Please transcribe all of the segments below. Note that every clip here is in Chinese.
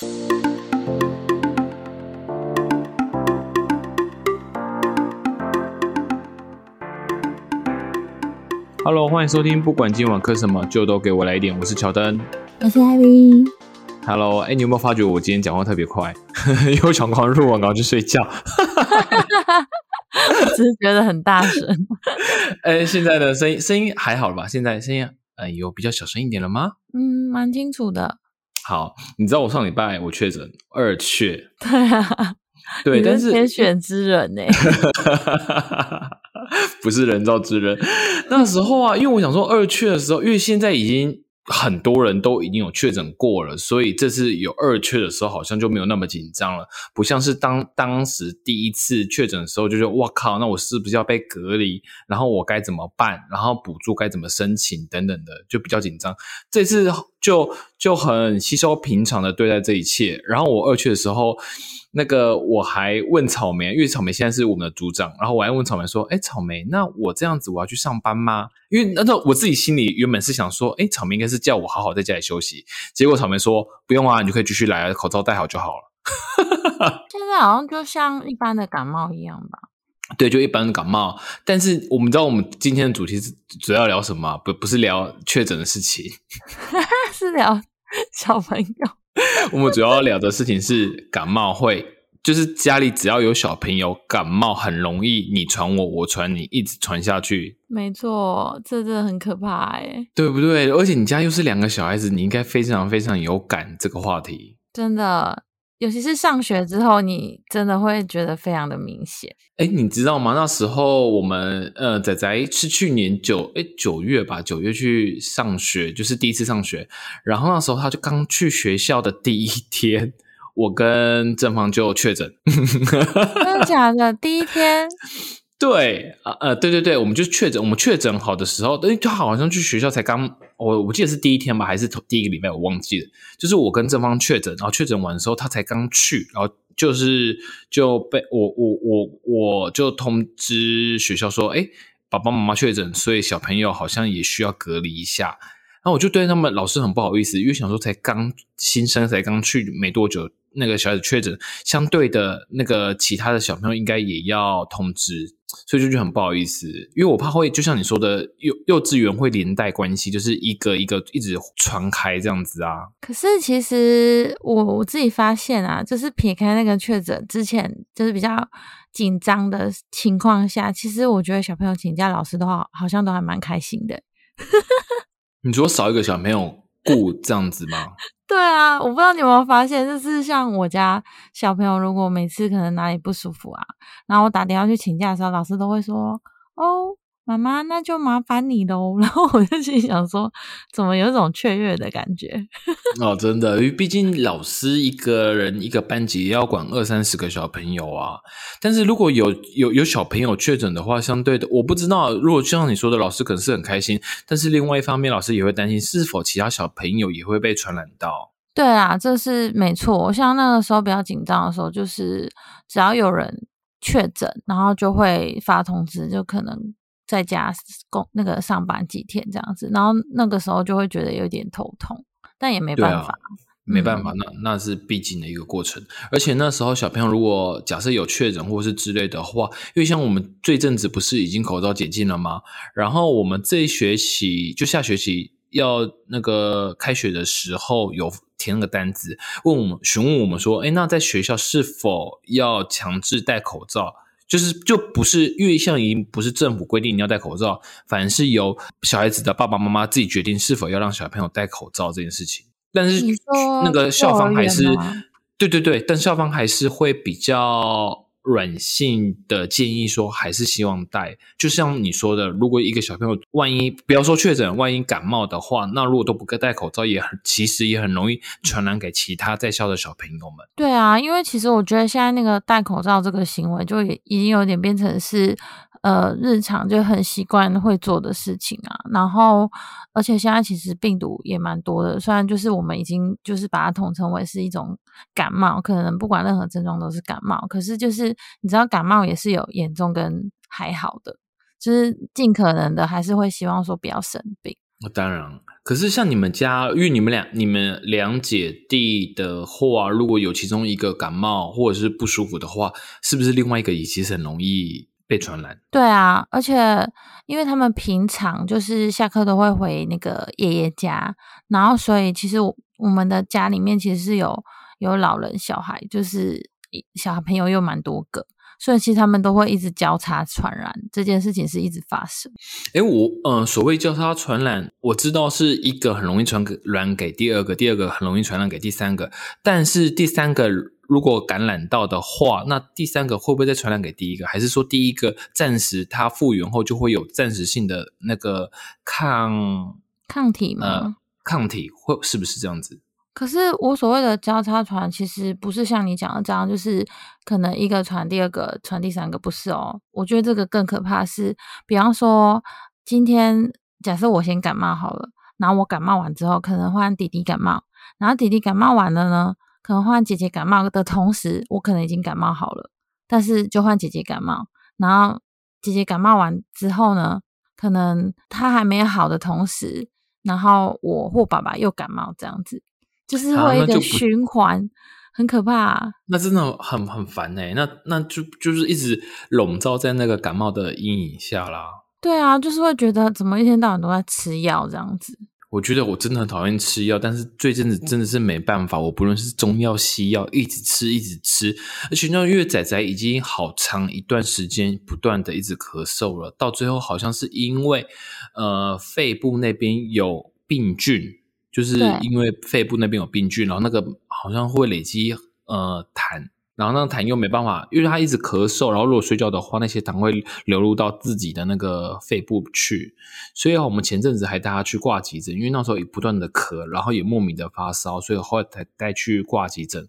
Hello，欢迎收听，不管今晚磕什么，就都给我来一点。我是乔丹，我是 Ivy。Hello，哎，你有没有发觉我今天讲话特别快？因为我想赶快录完，赶快去睡觉。只是觉得很大声。哎，现在的声音声音还好了吧？现在声音呃有比较小声一点了吗？嗯，蛮清楚的。好，你知道我上礼拜我确诊二确，对啊，对，但是天选之人呢、不是人造之人。那时候啊，因为我想说二确的时候，因为现在已经很多人都已经有确诊过了，所以这次有二确的时候，好像就没有那么紧张了，不像是当当时第一次确诊的时候，就觉得哇靠，那我是不是要被隔离？然后我该怎么办？然后补助该怎么申请等等的，就比较紧张。这次就就很吸收平常的对待这一切。然后我二去的时候。那个我还问草莓，因为草莓现在是我们的组长，然后我还问草莓说：“哎，草莓，那我这样子我要去上班吗？”因为那时候我自己心里原本是想说：“哎，草莓应该是叫我好好在家里休息。”结果草莓说：“不用啊，你就可以继续来，口罩戴好就好了。现在好像就像一般的感冒一样吧。”对，就一般的感冒。但是我们知道我们今天的主题是主要聊什么？不，不是聊确诊的事情，是聊小朋友。我们主要聊的事情是感冒会，就是家里只要有小朋友感冒，很容易你传我，我传你，一直传下去。没错，这真的很可怕哎，对不对？而且你家又是两个小孩子，你应该非常非常有感这个话题。真的，尤其是上学之后，你真的会觉得非常的明显。哎，你知道吗？那时候我们呃，仔仔是去年九哎九月吧，九月去上学，就是第一次上学。然后那时候他就刚去学校的第一天，我跟正方就确诊。真的 假的？第一天对啊呃对对对，我们就确诊，我们确诊好的时候，因为他好像去学校才刚，我我记得是第一天吧，还是头第一个礼拜，我忘记了。就是我跟正方确诊，然后确诊完的时候，他才刚去，然后就是就被我我我我就通知学校说，哎，爸爸妈妈确诊，所以小朋友好像也需要隔离一下。然后我就对他们老师很不好意思，因为想说才刚新生才刚去没多久，那个小孩子确诊，相对的那个其他的小朋友应该也要通知，所以就就很不好意思，因为我怕会就像你说的幼幼稚园会连带关系，就是一个一个一直传开这样子啊。可是其实我我自己发现啊，就是撇开那个确诊之前，就是比较紧张的情况下，其实我觉得小朋友请假，老师都好好像都还蛮开心的。你说少一个小朋友顾这样子吗？对啊，我不知道你有没有发现，就是像我家小朋友，如果每次可能哪里不舒服啊，然后我打电话去请假的时候，老师都会说：“哦，妈妈，那就麻烦你喽。”然后我就心想说，怎么有一种雀跃的感觉？哦，真的，因为毕竟老师一个人一个班级要管二三十个小朋友啊。但是如果有有有小朋友确诊的话，相对的，我不知道，如果就像你说的，老师可能是很开心，但是另外一方面，老师也会担心是否其他小朋友也会被传染到。对啊，这是没错。像那个时候比较紧张的时候，就是只要有人确诊，然后就会发通知，就可能在家工那个上班几天这样子，然后那个时候就会觉得有点头痛，但也没办法。没办法，那那是必经的一个过程。而且那时候小朋友如果假设有确诊或是之类的话，因为像我们这阵子不是已经口罩解禁了吗？然后我们这一学期就下学期要那个开学的时候有填那个单子，问我们询问我们说，哎，那在学校是否要强制戴口罩？就是就不是因为像已经不是政府规定你要戴口罩，反而是由小孩子的爸爸妈妈自己决定是否要让小朋友戴口罩这件事情。但是那个校方还是对对对，但校方还是会比较软性的建议说，还是希望戴。就像你说的，如果一个小朋友万一不要说确诊，万一感冒的话，那如果都不戴口罩，也很其实也很容易传染给其他在校的小朋友们。对啊，因为其实我觉得现在那个戴口罩这个行为，就也已经有点变成是呃日常就很习惯会做的事情啊。然后，而且现在其实病毒也蛮多的，虽然就是我们已经就是把它统称为是一种感冒，可能不管任何症状都是感冒，可是就是你知道感冒也是有严重跟还好的，就是尽可能的还是会希望说不要生病。那当然，可是像你们家，因为你们俩、你们两姐弟的话，如果有其中一个感冒或者是不舒服的话，是不是另外一个也其实很容易被传染？对啊，而且因为他们平常就是下课都会回那个爷爷家，然后所以其实我我们的家里面其实是有有老人、小孩，就是小朋友又蛮多个。所以其实他们都会一直交叉传染，这件事情是一直发生。哎，我呃，所谓交叉传染，我知道是一个很容易传染给第二个，第二个很容易传染给第三个。但是第三个如果感染到的话，那第三个会不会再传染给第一个？还是说第一个暂时它复原后就会有暂时性的那个抗抗体吗？抗体会是不是这样子？可是我所谓的交叉传，其实不是像你讲的这样，就是可能一个传第二个，传第三个，不是哦。我觉得这个更可怕是，比方说今天假设我先感冒好了，然后我感冒完之后，可能换弟弟感冒，然后弟弟感冒完了呢，可能换姐姐感冒的同时，我可能已经感冒好了，但是就换姐姐感冒，然后姐姐感冒完之后呢，可能她还没有好的同时，然后我或爸爸又感冒这样子。就是会一个循环，很可怕。那真的很很烦哎，那那就就是一直笼罩在那个感冒的阴影下啦。对啊，就是会觉得怎么一天到晚都在吃药这样子。我觉得我真的很讨厌吃药，但是最近子真的是没办法。我不论是中药西药，一直吃一直吃，而且那因为仔仔已经好长一段时间不断的一直咳嗽了，到最后好像是因为呃肺部那边有病菌。就是因为肺部那边有病菌，然后那个好像会累积呃痰，然后那痰又没办法，因为他一直咳嗽，然后如果睡觉的话，那些痰会流入到自己的那个肺部去，所以我们前阵子还带他去挂急诊，因为那时候也不断的咳，然后也莫名的发烧，所以后来才带去挂急诊，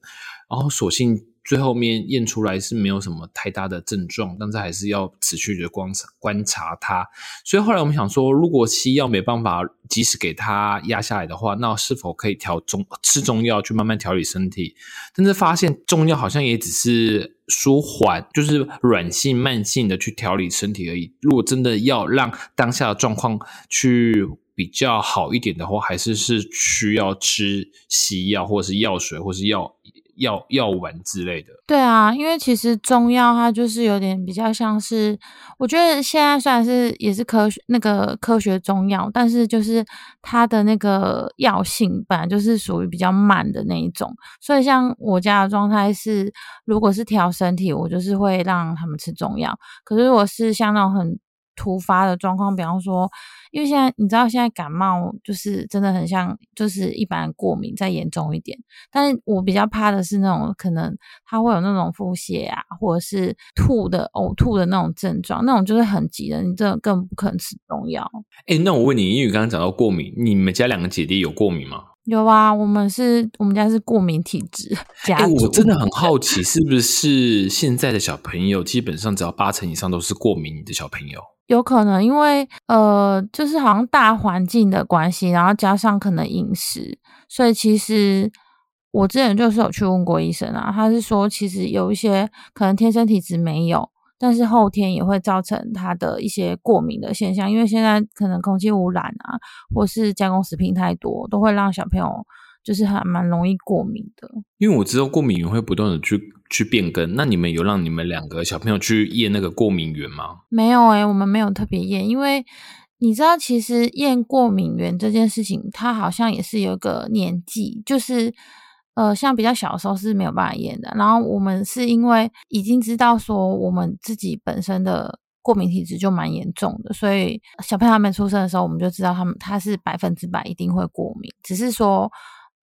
然后索性。最后面验出来是没有什么太大的症状，但是还是要持续的观察观察它。所以后来我们想说，如果西药没办法及时给他压下来的话，那是否可以调中吃中药去慢慢调理身体？但是发现中药好像也只是舒缓，就是软性慢性的去调理身体而已。如果真的要让当下的状况去比较好一点的话，还是是需要吃西药，或者是药水，或是药。药药丸之类的，对啊，因为其实中药它就是有点比较像是，我觉得现在虽然是也是科学那个科学中药，但是就是它的那个药性本来就是属于比较慢的那一种，所以像我家的状态是，如果是调身体，我就是会让他们吃中药，可是如果是像那种很突发的状况，比方说。因为现在你知道，现在感冒就是真的很像，就是一般过敏再严重一点。但是我比较怕的是那种可能他会有那种腹泻啊，或者是吐的、呕吐的那种症状，那种就是很急的，你这更不可能吃中药。哎，那我问你，因为刚刚讲到过敏，你们家两个姐弟有过敏吗？有啊，我们是我们家是过敏体质。哎，我真的很 好奇，是不是现在的小朋友基本上只要八成以上都是过敏的小朋友？有可能，因为呃，就是好像大环境的关系，然后加上可能饮食，所以其实我之前就是有去问过医生啊，他是说其实有一些可能天生体质没有，但是后天也会造成他的一些过敏的现象，因为现在可能空气污染啊，或是加工食品太多，都会让小朋友。就是还蛮容易过敏的，因为我知道过敏源会不断的去去变更。那你们有让你们两个小朋友去验那个过敏源吗？没有诶，我们没有特别验，因为你知道，其实验过敏源这件事情，它好像也是有个年纪，就是呃，像比较小的时候是没有办法验的。然后我们是因为已经知道说我们自己本身的过敏体质就蛮严重的，所以小朋友还没出生的时候，我们就知道他们他是百分之百一定会过敏，只是说。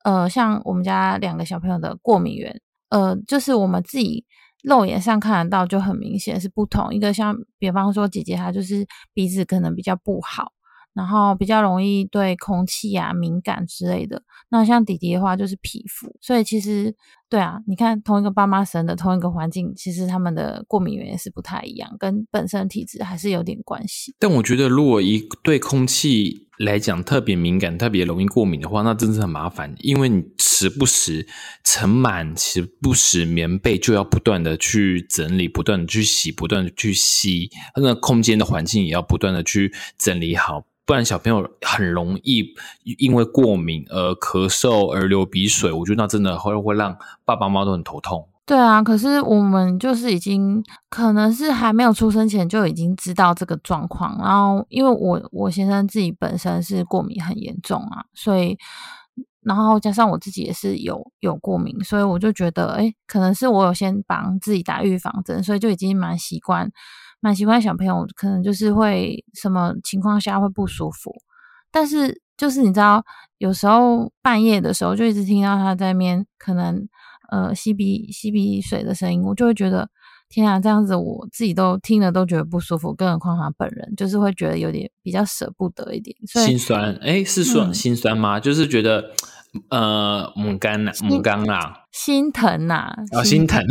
呃，像我们家两个小朋友的过敏源，呃，就是我们自己肉眼上看得到，就很明显是不同。一个像，比方说姐姐她就是鼻子可能比较不好。然后比较容易对空气啊敏感之类的。那像弟弟的话就是皮肤，所以其实对啊，你看同一个爸妈生的同一个环境，其实他们的过敏原也是不太一样，跟本身体质还是有点关系。但我觉得如果一对空气来讲特别敏感、特别容易过敏的话，那真是很麻烦，因为你时不时尘螨、时不时棉被就要不断的去整理、不断的去洗、不断的去吸，那空间的环境也要不断的去整理好。不然小朋友很容易因为过敏而咳嗽而流鼻水，我觉得那真的会会让爸爸妈妈都很头痛。对啊，可是我们就是已经可能是还没有出生前就已经知道这个状况，然后因为我我先生自己本身是过敏很严重啊，所以然后加上我自己也是有有过敏，所以我就觉得，哎，可能是我有先帮自己打预防针，所以就已经蛮习惯，蛮习惯小朋友可能就是会什么情况下会不舒服，但是就是你知道，有时候半夜的时候就一直听到他在面可能。呃，吸鼻吸鼻水的声音，我就会觉得天啊，这样子我自己都听了都觉得不舒服，更何况他本人，就是会觉得有点比较舍不得一点，心酸。哎，是说心酸吗？就是觉得呃，母干呐，母干啦，心疼呐，啊，心疼啊，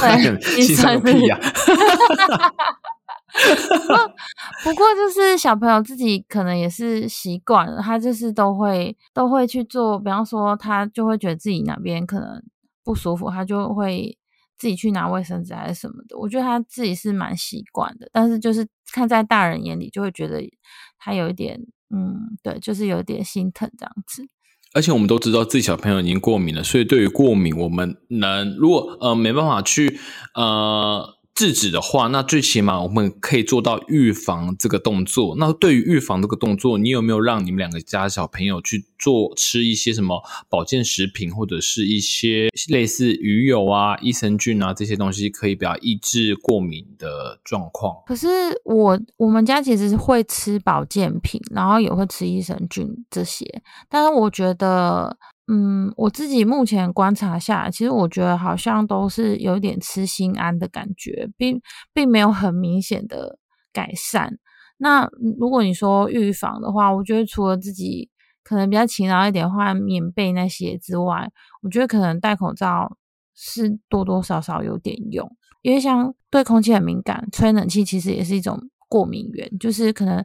对，心酸屁呀。不过就是小朋友自己可能也是习惯了，他就是都会都会去做，比方说他就会觉得自己哪边可能。不舒服，他就会自己去拿卫生纸还是什么的。我觉得他自己是蛮习惯的，但是就是看在大人眼里，就会觉得他有一点，嗯，对，就是有点心疼这样子。而且我们都知道自己小朋友已经过敏了，所以对于过敏，我们能如果呃没办法去呃。制止的话，那最起码我们可以做到预防这个动作。那对于预防这个动作，你有没有让你们两个家小朋友去做吃一些什么保健食品，或者是一些类似鱼油啊、益生菌啊这些东西，可以比较抑制过敏的状况？可是我我们家其实是会吃保健品，然后也会吃益生菌这些，但是我觉得。嗯，我自己目前观察下，其实我觉得好像都是有点吃心安的感觉，并并没有很明显的改善。那如果你说预防的话，我觉得除了自己可能比较勤劳一点换棉被那些之外，我觉得可能戴口罩是多多少少有点用，因为像对空气很敏感，吹冷气其实也是一种过敏源，就是可能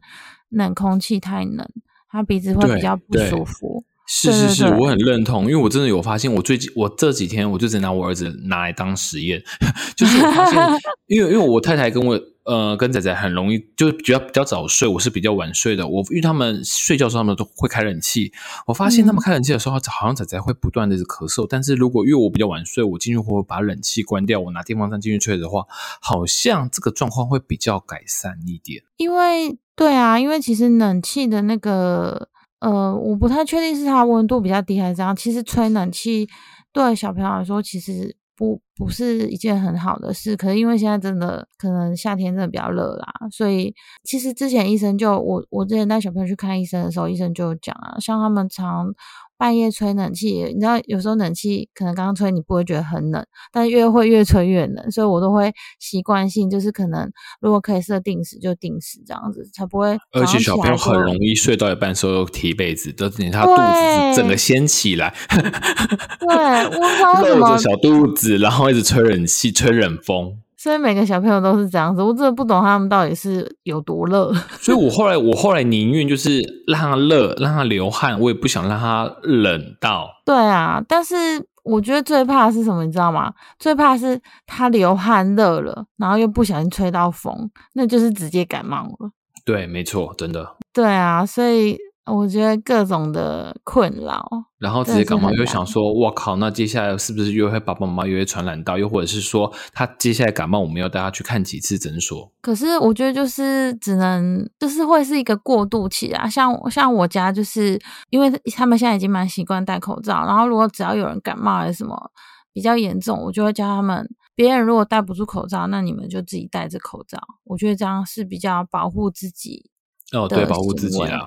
冷空气太冷，他鼻子会比较不舒服。是是是，我很认同，因为我真的有发现，我最近我这几天我就只拿我儿子拿来当实验，就是我发现，因为因为我太太跟我呃跟仔仔很容易就比较比较早睡，我是比较晚睡的，我因为他们睡觉时候他们都会开冷气，我发现他们开冷气的时候，好像仔仔会不断的咳嗽，但是如果因为我比较晚睡，我进去会把冷气关掉，我拿电风扇进去吹的话，好像这个状况会比较改善一点。因为对啊，因为其实冷气的那个。呃，我不太确定是它温度比较低还是怎样。其实吹冷气对小朋友来说，其实不不是一件很好的事。可是因为现在真的可能夏天真的比较热啦，所以其实之前医生就我我之前带小朋友去看医生的时候，医生就讲啊，像他们常。半夜吹冷气，你知道有时候冷气可能刚刚吹你不会觉得很冷，但越会越吹越冷，所以我都会习惯性就是可能如果可以设定时就定时这样子，才不会。而且小朋友很容易睡到一半时候提被子，都等他肚子整个掀起来。对，我露着 小肚子，然后一直吹冷气，吹冷风。所以每个小朋友都是这样子，我真的不懂他们到底是有多热。所以我后来，我后来宁愿就是让他热，让他流汗，我也不想让他冷到。对啊，但是我觉得最怕是什么，你知道吗？最怕是他流汗热了，然后又不小心吹到风，那就是直接感冒了。对，没错，真的。对啊，所以。我觉得各种的困扰，然后直接感冒，又想说，我靠，那接下来是不是又会爸爸妈妈又会传染到？又或者是说，他接下来感冒，我们要带他去看几次诊所？可是我觉得就是只能，就是会是一个过渡期啊。像像我家，就是因为他们现在已经蛮习惯戴口罩，然后如果只要有人感冒还是什么比较严重，我就会教他们，别人如果戴不住口罩，那你们就自己戴着口罩。我觉得这样是比较保护自己。哦，对，保护自己啊。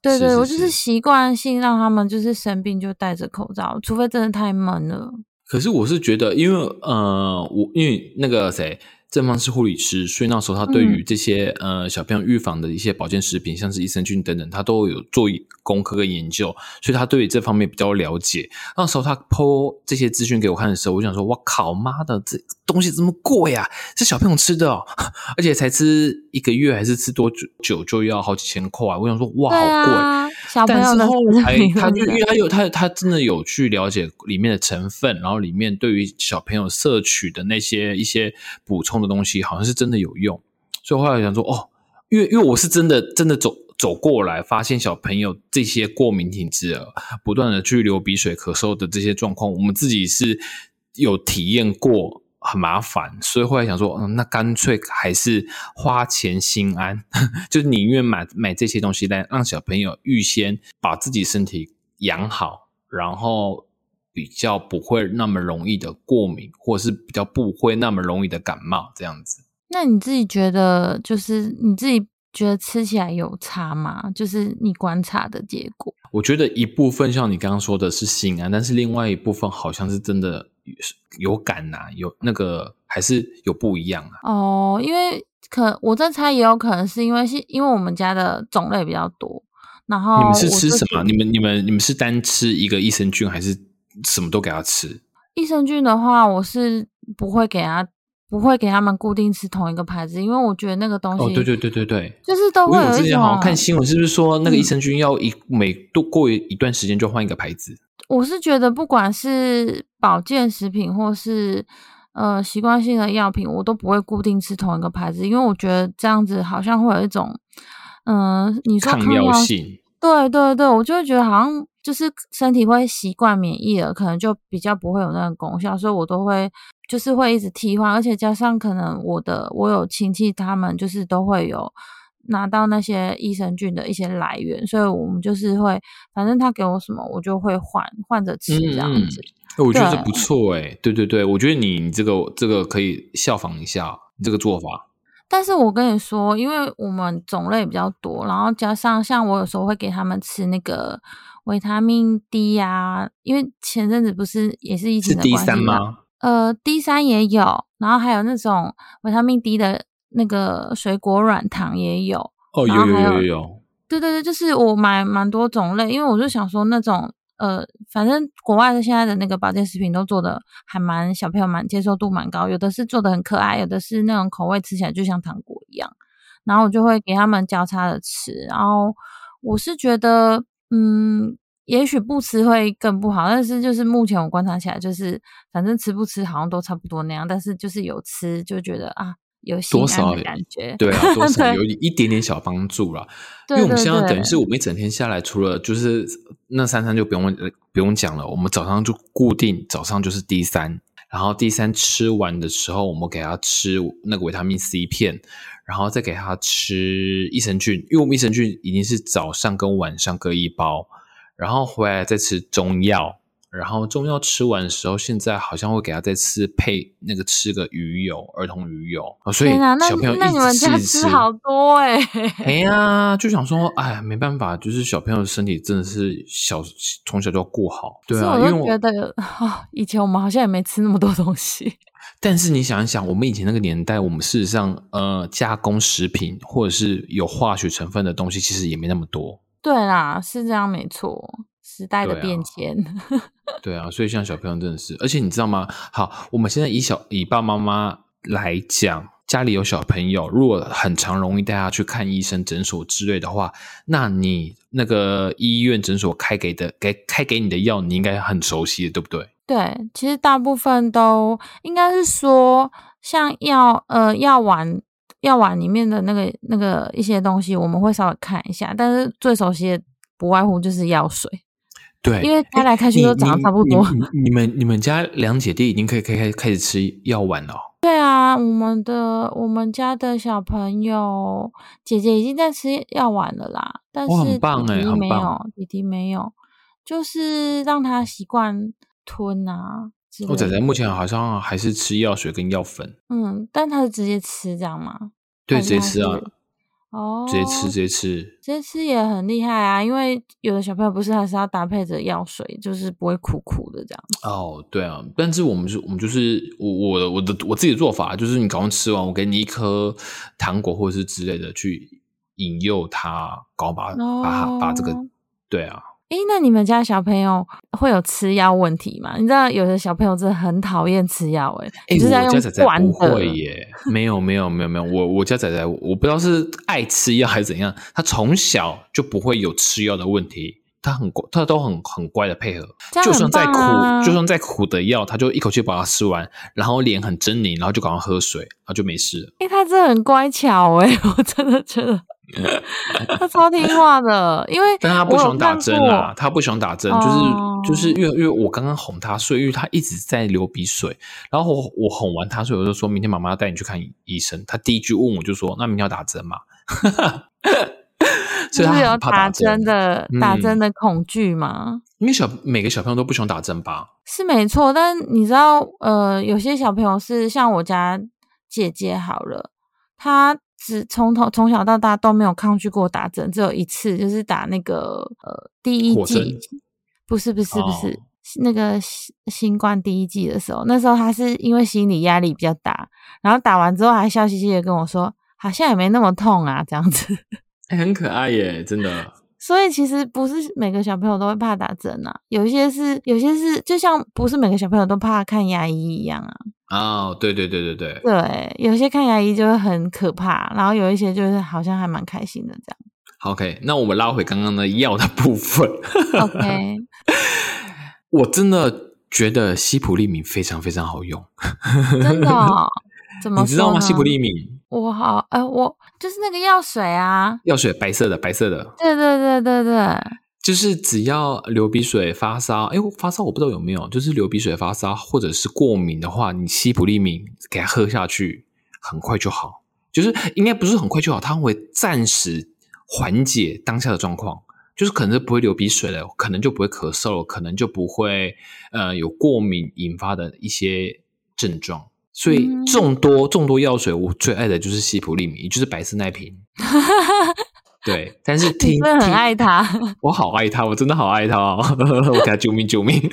对对，我就是习惯性让他们就是生病就戴着口罩，除非真的太闷了。可是我是觉得，因为呃，我因为那个谁。正方是护理师，所以那时候他对于这些呃小朋友预防的一些保健食品，像是益生菌等等，他都有做功课跟研究，所以他对于这方面比较了解。那时候他剖这些资讯给我看的时候，我想说：“我靠，妈的，这东西这么贵呀？是小朋友吃的，哦 而且才吃一个月还是吃多久就要好几千块？”我想说：“哇，好贵！”小朋友的后来他就因为他有他他真的有去了解里面的成分，然后里面对于小朋友摄取的那些一些补充。的东西好像是真的有用，所以后来想说哦，因为因为我是真的真的走走过来，发现小朋友这些过敏体质，不断的去流鼻水、咳嗽的这些状况，我们自己是有体验过，很麻烦，所以后来想说，嗯，那干脆还是花钱心安，就是宁愿买买这些东西来让小朋友预先把自己身体养好，然后比较不会那么容易的过敏，或者是比较不会那么容易的感冒这样子。那你自己觉得，就是你自己觉得吃起来有差吗？就是你观察的结果。我觉得一部分像你刚刚说的是心安，但是另外一部分好像是真的有感呐、有那个还是有不一样啊。哦，因为可我在猜，也有可能是因为是因为我们家的种类比较多，然后你们是吃什么？你们你们你们是单吃一个益生菌，还是什么都给他吃？益生菌的话，我是不会给他不会给他们固定吃同一个牌子，因为我觉得那个东西哦，对对对对对。就是都会有一种前好像看新闻，是不是说那个益嗯生菌要一每度过一段时间就换一个牌子？我是觉得不管是保健食品或是呃习惯性的药品，我都不会固定吃同一个牌子，因为我觉得这样子好像会有一种，嗯、你说抗药性。对对对，我就会觉得好像就是身体会习惯免疫了，可能就比较不会有那个功效，所以我都会就是会一直替换，而且加上可能我的我有亲戚他们就是都会有拿到那些益生菌的一些来源，所以我们就是会反正他给我什么我就会换换着吃这样子。哎我觉得这不错哎、对对对，我觉得你你这个这个可以效仿一下你这个做法。但是我跟你说，因为我们种类比较多，然后加上像我有时候会给他们吃那个维他命 D 呀、因为前阵子不是也是疫是情的关系吗？呃，D 三也有，然后还有那种维他命 D 的那个水果软糖也有。哦，有有有有有。对对对，就是我买蛮多种类，因为我就想说那种呃，反正国外的现在的那个保健食品都做的还蛮小朋友蛮接受度蛮高，有的是做的很可爱，有的是那种口味吃起来就像糖果一样，然后我就会给他们交叉的吃，然后我是觉得嗯。也许不吃会更不好，但是就是目前我观察起来，就是反正吃不吃好像都差不多那样，但是就是有吃就觉得啊，有多少的感觉。对啊，多少有一点点小帮助啦。因为我们现在等于是我们一整天下来，除了就是那三餐就不用呃不用讲了，我们早上就固定早上就是 D 三，然后 D 三吃完的时候，我们给他吃那个维他命 C 片，然后再给他吃益生菌，因为我们益生菌已经是早上跟晚上各一包，然后回来再吃中药。然后中药吃完的时候，现在好像会给他再吃配那个吃个鱼油，儿童鱼油，哦所以天啊，那小朋友一那你们家吃吃好多哎、哎呀，就想说，哎，没办法，就是小朋友的身体真的是小从小就要顾好，对啊，我因为觉得啊，以前我们好像也没吃那么多东西。但是你想一想，我们以前那个年代，我们事实上呃加工食品或者是有化学成分的东西，其实也没那么多，对啦，是这样没错，时代的对啊变迁。对啊，所以像小朋友真的是，而且你知道吗？好，我们现在以小以爸妈妈来讲，家里有小朋友，如果很常容易带他去看医生、诊所之类的话，那你那个医院诊所开给的给开给你的药，你应该很熟悉的，对不对？对，其实大部分都应该是说，像药呃药丸药丸里面的那个那个一些东西，我们会稍微看一下，但是最熟悉的不外乎就是药水，对，因为开来开去都长得差不多。你们你们家两姐弟已经可以可以开开始吃药丸了哦、对啊，我们的我们家的小朋友姐姐已经在吃药丸了啦，但是弟弟没有，弟弟没有，就是让他习惯吞啊我仔仔。目前好像还是吃药水跟药粉，嗯，但他是直接吃这样吗？对，直接吃啊是，哦，直接吃直接吃。直接吃也很厉害啊，因为有的小朋友不是还是要搭配着药水，就是不会苦苦的这样。哦，对啊，但是我们是，我们就是我我的我的我自己的做法，就是你赶快吃完，我给你一颗糖果或者是之类的去引诱他，搞把把他把这个哦，对啊，诶，那你们家小朋友会有吃药问题吗？你知道有的小朋友真的很讨厌吃药，诶，哎、就是要用我家仔仔灌不的。会耶，没有没有没有没有，我我家仔仔我不知道是爱吃药还是怎样，他从小就不会有吃药的问题，他很乖，他都很很乖的配合，就算再苦，就算再苦的药，他就一口气把它吃完，然后脸很狰狞，然后就赶快喝水，然后就没事了。诶，他真的很乖巧诶，我真的觉得他超听话的，因为 但他不喜欢打针啊啊，，他不喜欢打针，哦就是就是因为因为我刚刚哄他睡，因为他一直在流鼻水，然后我我哄完他睡，我就说明天妈妈要带你去看医生。他第一句问我就说：“那明天要打针吗？” 是有打针针，的打嗯针的恐惧吗。因为小每个小朋友都不喜欢打针吧？是没错，但你知道，呃，有些小朋友是像我家姐姐好了，她只从头从小到大都没有抗拒过打针，只有一次就是打那个呃第一季，不是不是不是、哦那个新新冠第一季的时候，那时候她是因为心理压力比较大，然后打完之后还笑嘻嘻的跟我说，好像也没那么痛啊，这样子。哎很可爱耶，真的。所以其实不是每个小朋友都会怕打针啊，有一些是，有些是，就像不是每个小朋友都怕看牙医一样啊。哦，对对对对对，对，有些看牙医就会很可怕，然后有一些就是好像还蛮开心的这好 OK，那我们拉回刚刚的药的部分。OK，我真的觉得西普利敏非常非常好用，真的哦、怎么你知道吗？西普利敏我好，呃，我就是那个药水啊。药水白色的，白色的，对对对对对，就是只要流鼻水、发烧，哎，我发烧我不知道有没有，就是流鼻水、发烧或者是过敏的话，你西普利敏给它喝下去，很快就好。就是应该不是很快就好，它会暂时缓解当下的状况，就是可能是不会流鼻水了，可能就不会咳嗽了，可能就不会呃有过敏引发的一些症状。所以嗯众多众多药水，我最爱的就是西普利敏，也就是白色那瓶。对，但是听你真的很听爱他。我好爱他，我真的好爱他哦！我给他救命救命！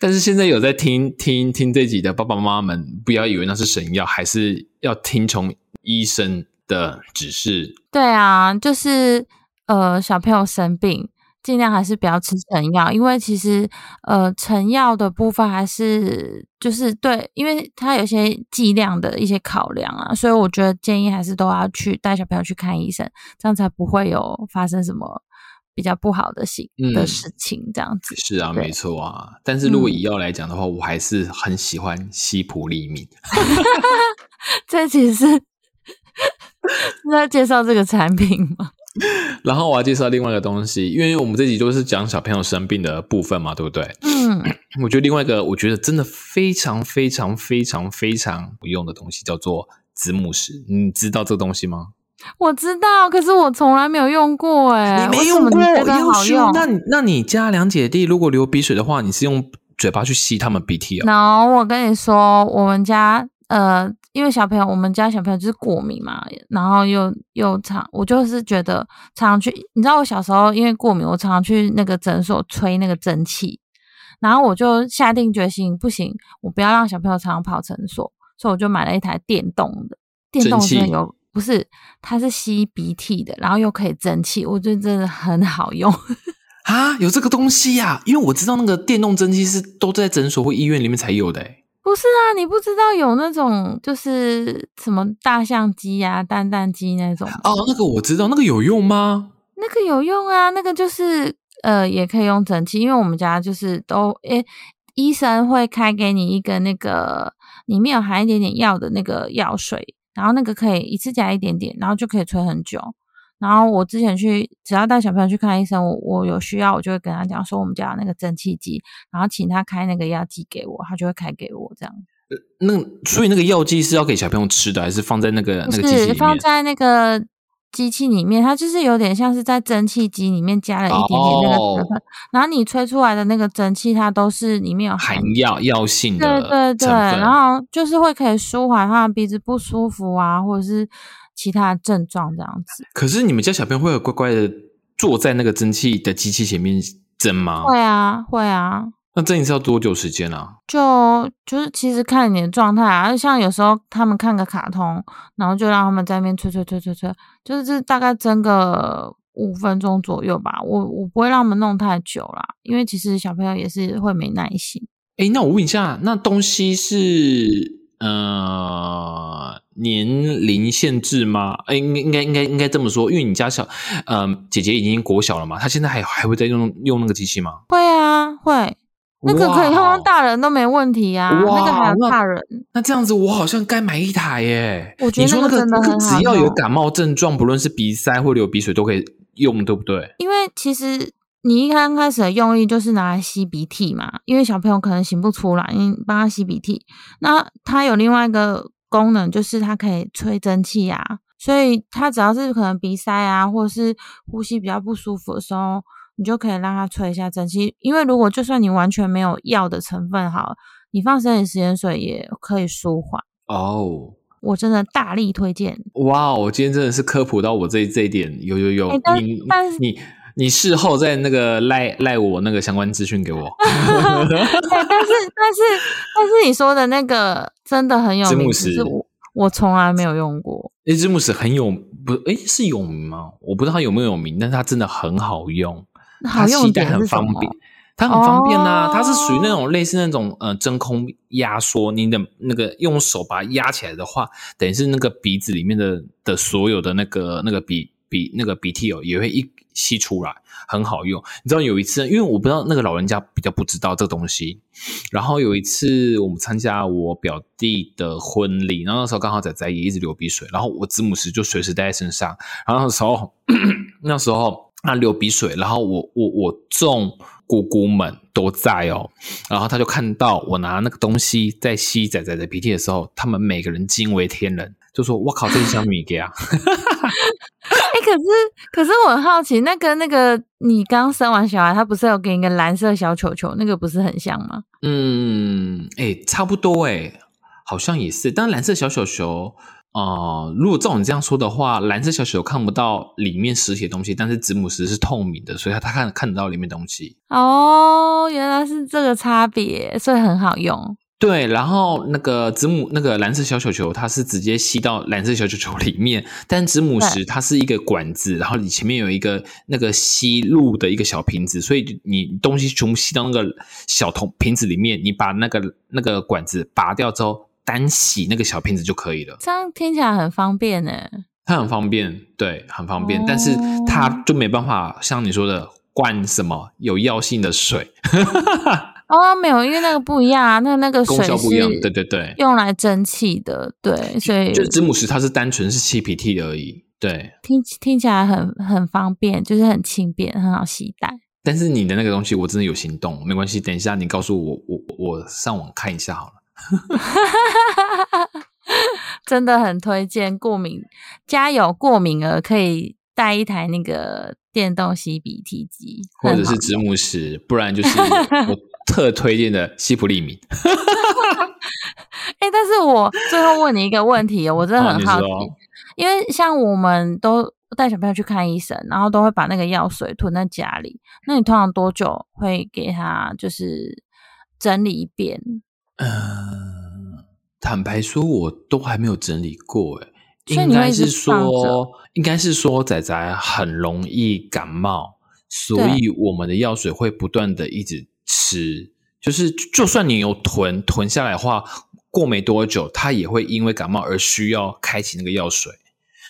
但是现在有在听听听这集的爸爸妈妈们，不要以为那是神药，还是要听从医生的指示。对啊，就是呃，小朋友生病，尽量还是不要吃成药，因为其实呃，成药的部分还是就是对，因为它有些剂量的一些考量啊，所以我觉得建议还是都要去带小朋友去看医生，这样才不会有发生什么比较不好的事、嗯的事情，这样子。是啊，对没错啊。但是如果嗯以药来讲的话，我还是很喜欢西普利敏。这其实是 是在介绍这个产品吗？然后我要介绍另外一个东西，因为我们这集都是讲小朋友生病的部分嘛，对不对？嗯，我觉得另外一个，我觉得真的非常非常非常非常有用的东西，叫做子母石。你知道这个东西吗？我知道，可是我从来没有用过哎、你觉得优秀好用？那你那你家两姐弟如果流鼻水的话，你是用嘴巴去吸他们鼻涕哦？？no，我跟你说，我们家呃，因为小朋友，我们家小朋友就是过敏嘛，然后又又常，我就是觉得常常去，你知道我小时候因为过敏，我常常去那个诊所吹那个蒸汽，然后我就下定决心，不行，我不要让小朋友常常跑诊所，所以我就买了一台电动的，电动的有。不是，它是吸鼻涕的，然后又可以蒸汽，我觉得真的很好用。啊，有这个东西呀、因为我知道那个电动蒸汽是都在诊所或医院里面才有的、欸。不是啊，你不知道有那种就是什么大象机啊、蛋蛋机那种，哦，那个我知道，那个有用吗？那个有用啊，那个就是呃也可以用蒸汽，因为我们家就是都诶，医生会开给你一个那个里面有含一点点药的那个药水，然后那个可以一次加一点点，然后就可以吹很久。然后我之前去，只要带小朋友去看医生，我我有需要，我就会跟他讲说我们家有那个蒸汽机，然后请他开那个药剂给我，他就会开给我这样。那所以那个药剂是要给小朋友吃的，还是放在那个不那个机器里面？是放在那个机器里面，它就是有点像是在蒸汽机里面加了一点点那个哦成分，然后你吹出来的那个蒸汽，它都是里面有含含药药性对的对对，对然后就是会可以舒缓他的鼻子不舒服啊，或者是其他症状这样子。可是你们家小朋友会有乖乖的坐在那个蒸汽的机器前面蒸吗？会啊，会啊，那蒸一次要多久时间啊？就就是其实看你的状态啊，像有时候他们看个卡通，然后就让他们在那边吹吹吹吹吹，就是这大概蒸个五分钟左右吧。我我不会让他们弄太久啦，因为其实小朋友也是会没耐心。诶，那我问一下，那东西是呃年龄限制吗？诶，应该应该应该应该这么说，因为你家小呃姐姐已经国小了嘛，她现在还还会再用用那个机器吗？会啊，会。那个可以用哇到大人都没问题啊，那个还有那大人。那这样子，我好像该买一台耶。我觉得你说那个那个真的很好只要有感冒症状，不论是鼻塞或流鼻水都可以用，对不对？因为其实你一刚开始的用意就是拿来吸鼻涕嘛，因为小朋友可能擤不出来，你帮他吸鼻涕。那它有另外一个功能，就是它可以吹蒸汽啊，所以它只要是可能鼻塞啊，或者是呼吸比较不舒服的时候，你就可以让它吹一下蒸汽。因为如果就算你完全没有药的成分好了，你放生理食盐水也可以舒缓。哦，我真的大力推荐。哇，我今天真的是科普到我这这一点，有有有，你但是你你事后再那个赖赖我那个相关资讯给我。对，但是但是但是你说的那个真的很有名，是我我从来没有用过。诶，字幕是很有不诶是有名吗？我不知道它有没有有名，但是它真的很好用，它好用携带很方便。它很方便呐、哦它是属于那种类似那种呃真空压缩，你的那个用手把它压起来的话，等于是那个鼻子里面的的所有的那个那个鼻鼻那个鼻涕哦，也会一吸出来，很好用。你知道有一次，因为我不知道那个老人家比较不知道这个东西，然后有一次我们参加我表弟的婚礼，然后那时候刚好仔仔也一直流鼻水，然后我子母石就随时带在身上，然后那时候 那时候他流鼻水，然后我我我众姑姑们都在哦，然后他就看到我拿那个东西在吸仔仔的鼻涕的时候，他们每个人惊为天人，就说：“我靠，这是小米给啊！” 可是可是我很好奇，那个那个你刚生完小孩，他不是有给你一个蓝色小球球，那个不是很像吗？嗯，哎，差不多哎，好像也是。但蓝色小球球，呃，如果照你这样说的话，蓝色小球球看不到里面实体的东西，但是子母石是透明的，所以它它看看得到里面东西。哦，原来是这个差别，所以很好用。对，然后那个子母那个蓝色小球球，它是直接吸到蓝色小球球里面，但子母石它是一个管子，然后你前面有一个那个吸入的一个小瓶子，所以你东西全部吸到那个小桶瓶子里面，你把那个那个管子拔掉之后，单洗那个小瓶子就可以了。这样听起来很方便呢。它很方便，对，很方便，但是它就没办法像你说的灌什么有药性的水，哦，没有，因为那个不一样啊，那那个功水效不一样。是对对对，用来蒸汽的，对，所以就是子母石它是单纯是吸鼻涕而已。对，听听起来很很方便，就是很轻便，很好携带。但是你的那个东西我真的有行动，没关系，等一下你告诉我，我我上网看一下好了。真的很推荐过敏，家有过敏儿可以带一台那个电动吸鼻涕机，或者是子母石，不然就是 我特推荐的西普利敏。哎、但是我最后问你一个问题哦，我真的很好奇，说因为像我们都带小朋友去看医生，然后都会把那个药水囤在家里。那你通常多久会给他就是整理一遍？嗯，坦白说，我都还没有整理过，哎所以应该是说，应该是说仔仔很容易感冒，所以我们的药水会不断的一直吃，就是就算你有囤囤下来的话，过没多久，它也会因为感冒而需要开启那个药水，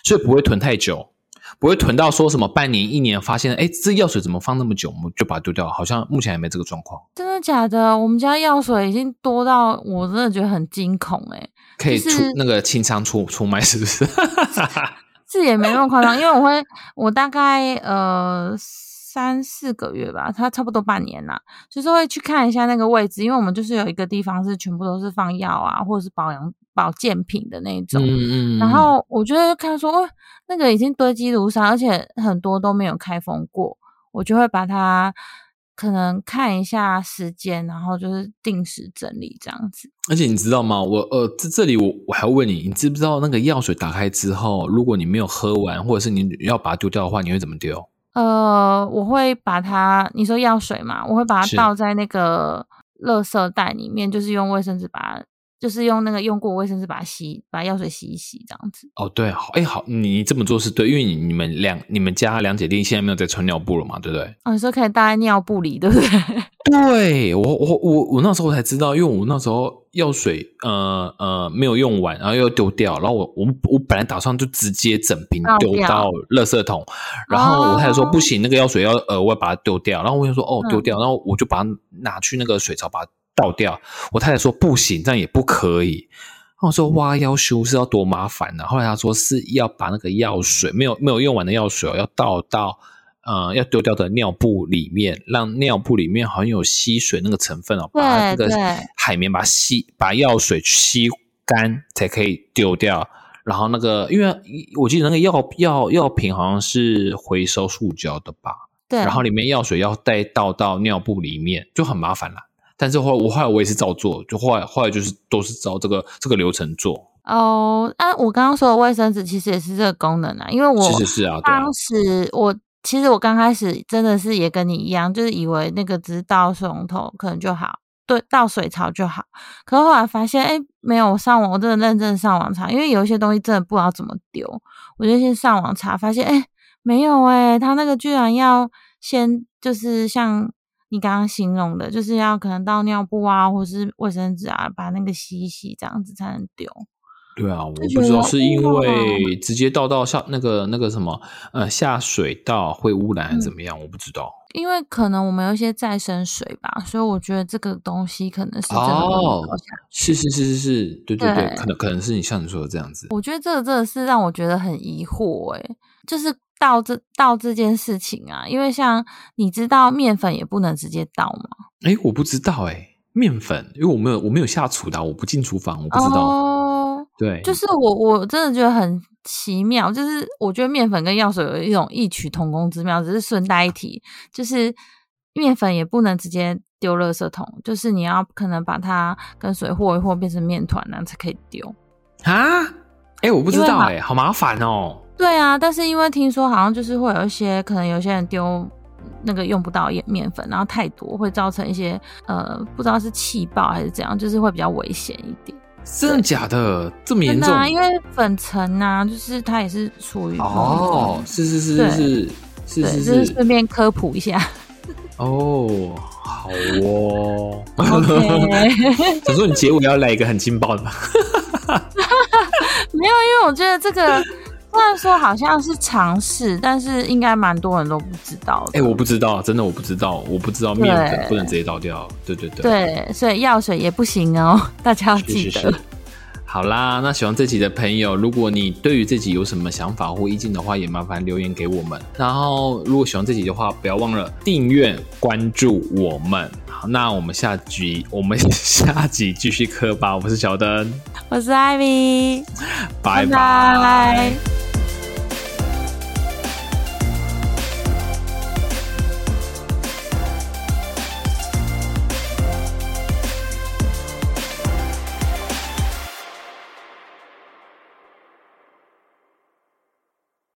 所以不会囤太久。不会囤到说什么半年、一年，发现哎，这药水怎么放那么久，我们就把它丢掉。好像目前还没这个状况，真的假的？我们家药水已经多到我真的觉得很惊恐哎、可以出就是那个清仓出出卖，是不 是？是也没那么夸张，因为我会，我大概呃三四个月吧，它差不多半年啦，就是会去看一下那个位置，因为我们就是有一个地方是全部都是放药啊，或者是保养保健品的那种。嗯然后我就会看说，哦，那个已经堆积如山，而且很多都没有开封过，我就会把它可能看一下时间，然后就是定时整理这样子。而且你知道吗？我呃，这这里我我还要问你，你知不知道那个药水打开之后，如果你没有喝完，或者是你要把它丢掉的话，你会怎么丢？呃，我会把它，你说药水嘛，我会把它倒在那个垃圾袋里面，就是用卫生纸把它，就是用那个用过卫生纸把它洗，把药水洗一洗这样子。哦，对，好，哎，好，你这么做是对，因为你你们两你们家两姐弟现在没有在穿尿布了嘛，对不对？哦，你说可以搭在尿布里，对不对？对我我我我那时候才知道，因为我那时候药水呃呃没有用完，然后又丢掉，然后我我我本来打算就直接整瓶丢到垃圾桶，然后我太太说哦不行，那个药水要额外把它丢掉，然后我就说哦嗯。丢掉，然后我就把它拿去那个水槽把它倒掉，我太太说不行，这样也不可以。然后我说挖药修是要多麻烦呢、后来他说是要把那个药水没有没有用完的药水哦，要倒到呃要丢掉的尿布里面，让尿布里面好像有吸水那个成分哦，把那个海绵把吸把药水吸干才可以丢掉。然后那个，因为我记得那个药药药品好像是回收塑胶的吧，对，然后里面药水要带倒到尿布里面，就很麻烦啦。但是后来我后来我也是照做，就后来后来就是都是照这个这个流程做。哦，啊，我刚刚说的卫生纸其实也是这个功能啊，因为我是是是啊，对啊当，时我其实我刚开始真的是也跟你一样，就是以为那个只是倒水龙头可能就好，对，倒水槽就好。可是后来发现，哎，没有，我上网我真的认真上网查，因为有一些东西真的不知道怎么丢，我就先上网查，发现，哎，没有哎、他那个居然要先就是像。你刚刚形容的，就是要可能倒尿布啊，或是卫生纸啊，把那个洗一洗，这样子才能丢。对啊，我不知道是因为直接倒到下那个那个什么呃下水道会污染还是怎么样，我不知道。因为可能我们有一些再生水吧，所以我觉得这个东西可能是真的哦是是是是是，对对对，对可能可能是你像你说的这样子。我觉得这个真的是让我觉得很疑惑诶、就是倒这倒这件事情啊，因为像你知道面粉也不能直接倒吗？哎，我不知道哎，面粉，因为我没有我没有下厨的，我不进厨房，我不知道。哦，对，就是我我真的觉得很奇妙，就是我觉得面粉跟药水有一种异曲同工之妙，只是顺带一提，就是面粉也不能直接丢垃圾桶，就是你要可能把它跟水和一和变成面团，然后才可以丢。啊，哎，我不知道哎，好麻烦哦。对啊，但是因为听说好像就是会有一些可能有些人丢那个用不到的面粉，然后太多会造成一些呃不知道是气爆还是怎样，就是会比较危险一点。真的假的？这么严重？啊，因为粉尘啊，就是它也是属于哦，是是是对是是是对，是就是是顺便科普一下。哦，好哦。想说你结尾要来一个很劲爆的吗？没有，因为我觉得这个虽然说好像是尝试，但是应该蛮多人都不知道的。哎、我不知道，真的我不知道，我不知道面粉不能直接倒掉。对对对，对，所以药水也不行哦，大家要记得。是是。好啦，那喜欢这集的朋友，如果你对于这集有什么想法或意见的话，也麻烦留言给我们。然后，如果喜欢这集的话，不要忘了订阅、关注我们。好，那我们下集我们下集继续磕吧。我是小灯，我是艾米，拜拜拜